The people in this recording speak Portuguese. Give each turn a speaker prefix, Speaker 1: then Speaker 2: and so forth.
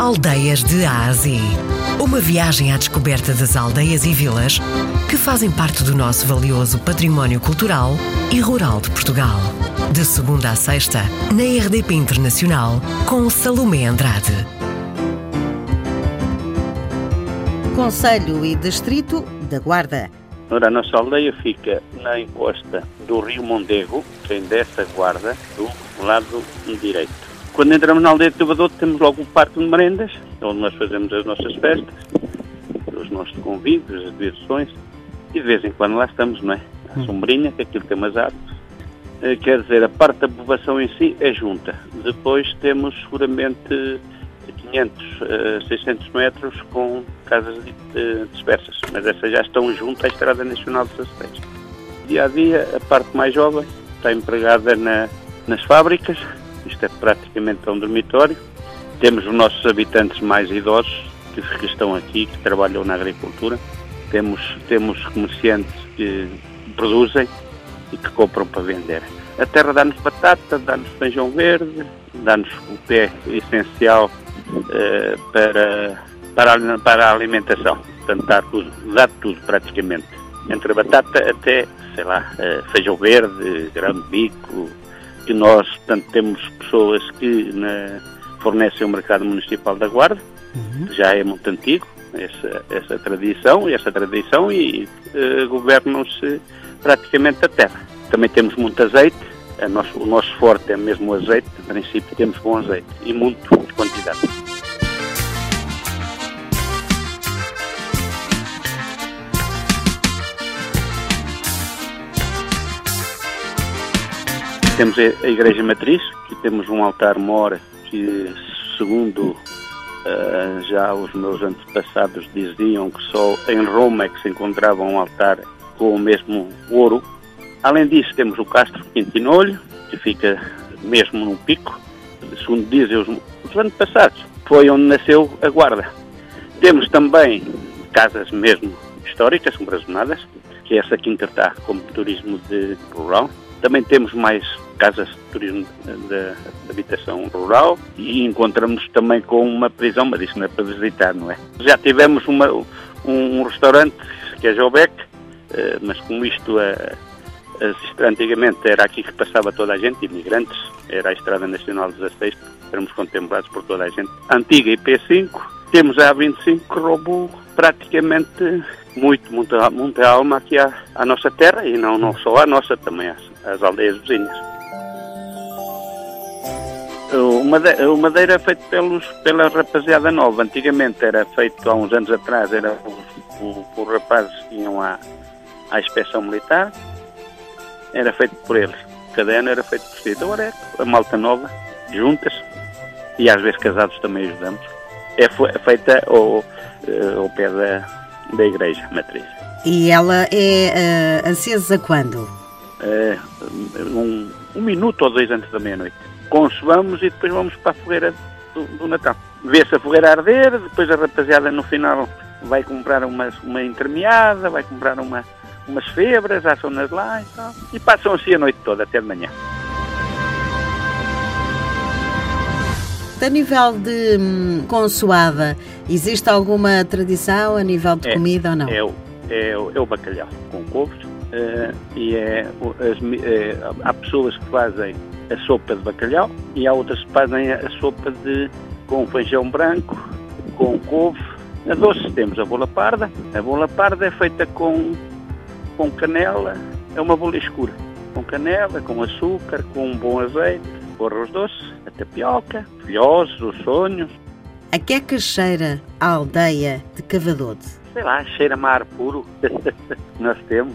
Speaker 1: Aldeias de Ásia. Uma viagem à descoberta das aldeias e vilas que fazem parte do nosso valioso património cultural e rural de Portugal. De segunda a sexta, na RDP Internacional, com Salomé Andrade.
Speaker 2: Conselho e Distrito da Guarda.
Speaker 3: Ora, a nossa aldeia fica na encosta do Rio Mondego, tem dessa guarda, do lado direito. Quando entramos na aldeia de Tubadoto temos logo o Parque de Merendas, onde nós fazemos as nossas festas, os nossos convívios, as diversões, e de vez em quando lá estamos, não é? A sombrinha, que aquilo tem umas árvores. Eh, Quer dizer, a parte da povoação em si é junta. Depois temos seguramente 500, eh, 600 metros com casas eh, dispersas, mas essas já estão junto à Estrada Nacional 16. Dia a dia, a parte mais jovem está empregada na- nas fábricas, isto é praticamente um dormitório. Temos os nossos habitantes mais idosos que, que estão aqui, que trabalham na agricultura. Temos, temos comerciantes que produzem e que compram para vender. A terra dá-nos batata, dá-nos feijão verde, dá-nos o que é essencial eh, para, para, a- para a alimentação. Portanto, dá tudo, dá tudo praticamente. Entre a batata até, sei lá, eh, feijão verde, grão de bico, que nós, portanto, temos pessoas que na- fornecem o mercado municipal da Guarda, que já é muito antigo, essa, essa tradição, essa tradição e eh, governam-se praticamente a terra. Também temos muito azeite, a nosso- o nosso forte é mesmo o azeite, em princípio temos bom azeite e muito quantidade. Temos a Igreja Matriz, que temos um altar-mor que, segundo ah, já os meus antepassados diziam que só em Roma é que se encontrava um altar com o mesmo ouro. Além disso, temos o Castro Quintinolho, que fica mesmo num pico, segundo dizem os, os antepassados, foi onde nasceu a Guarda. Temos também casas mesmo históricas, embrazonadas, que essa quinta está como turismo de rural. Também temos mais casas de turismo de, habitação rural e encontramos também com uma prisão, mas isso não é para visitar, não é? Já tivemos uma, um, um restaurante que é Jobec, eh, mas como isto eh, antigamente era aqui que passava toda a gente, imigrantes, era a Estrada Nacional 16, éramos contemplados por toda a gente. Antiga IP5, temos a A25 que roubou praticamente muito, muita, muita alma aqui à, à nossa terra e não, não só à nossa, também às, às aldeias vizinhas. O made- o madeira é feito pelos, pela rapaziada nova. Antigamente era feito, há uns anos atrás, era os rapazes que iam à, à inspeção militar, era feito por eles. Cada ano era feito por si. Agora é a malta nova, juntas, e às vezes casados também ajudamos. É, fe- feita ao, eh, ao pé da, da igreja matriz.
Speaker 2: E ela é ah, acesa quando?
Speaker 3: Eh, um, um minuto ou dois antes da meia-noite. Consumamos e depois vamos para a fogueira do, do Natal. Vê-se a fogueira arder, depois a rapaziada no final vai comprar uma, uma intermeada, vai comprar uma, umas febras, assam-nas lá e tal. E passam assim a noite toda, até de manhã.
Speaker 2: A nível de hum, consoada, existe alguma tradição a nível de
Speaker 3: É,
Speaker 2: comida ou não?
Speaker 3: É o, é, o, é o bacalhau com couves eh, e é, as eh, há pessoas que fazem a sopa de bacalhau e há outras que fazem a, sopa de com feijão branco, com couve. Na doce temos a bola parda. A bola parda é feita com, com canela, é uma bola escura. Com canela, com açúcar, com um bom azeite, com arroz doce, a tapioca, filhosos, os sonhos.
Speaker 2: A que é que cheira a aldeia de Cavadote?
Speaker 3: sei lá, cheira-me a ar puro. Nós temos.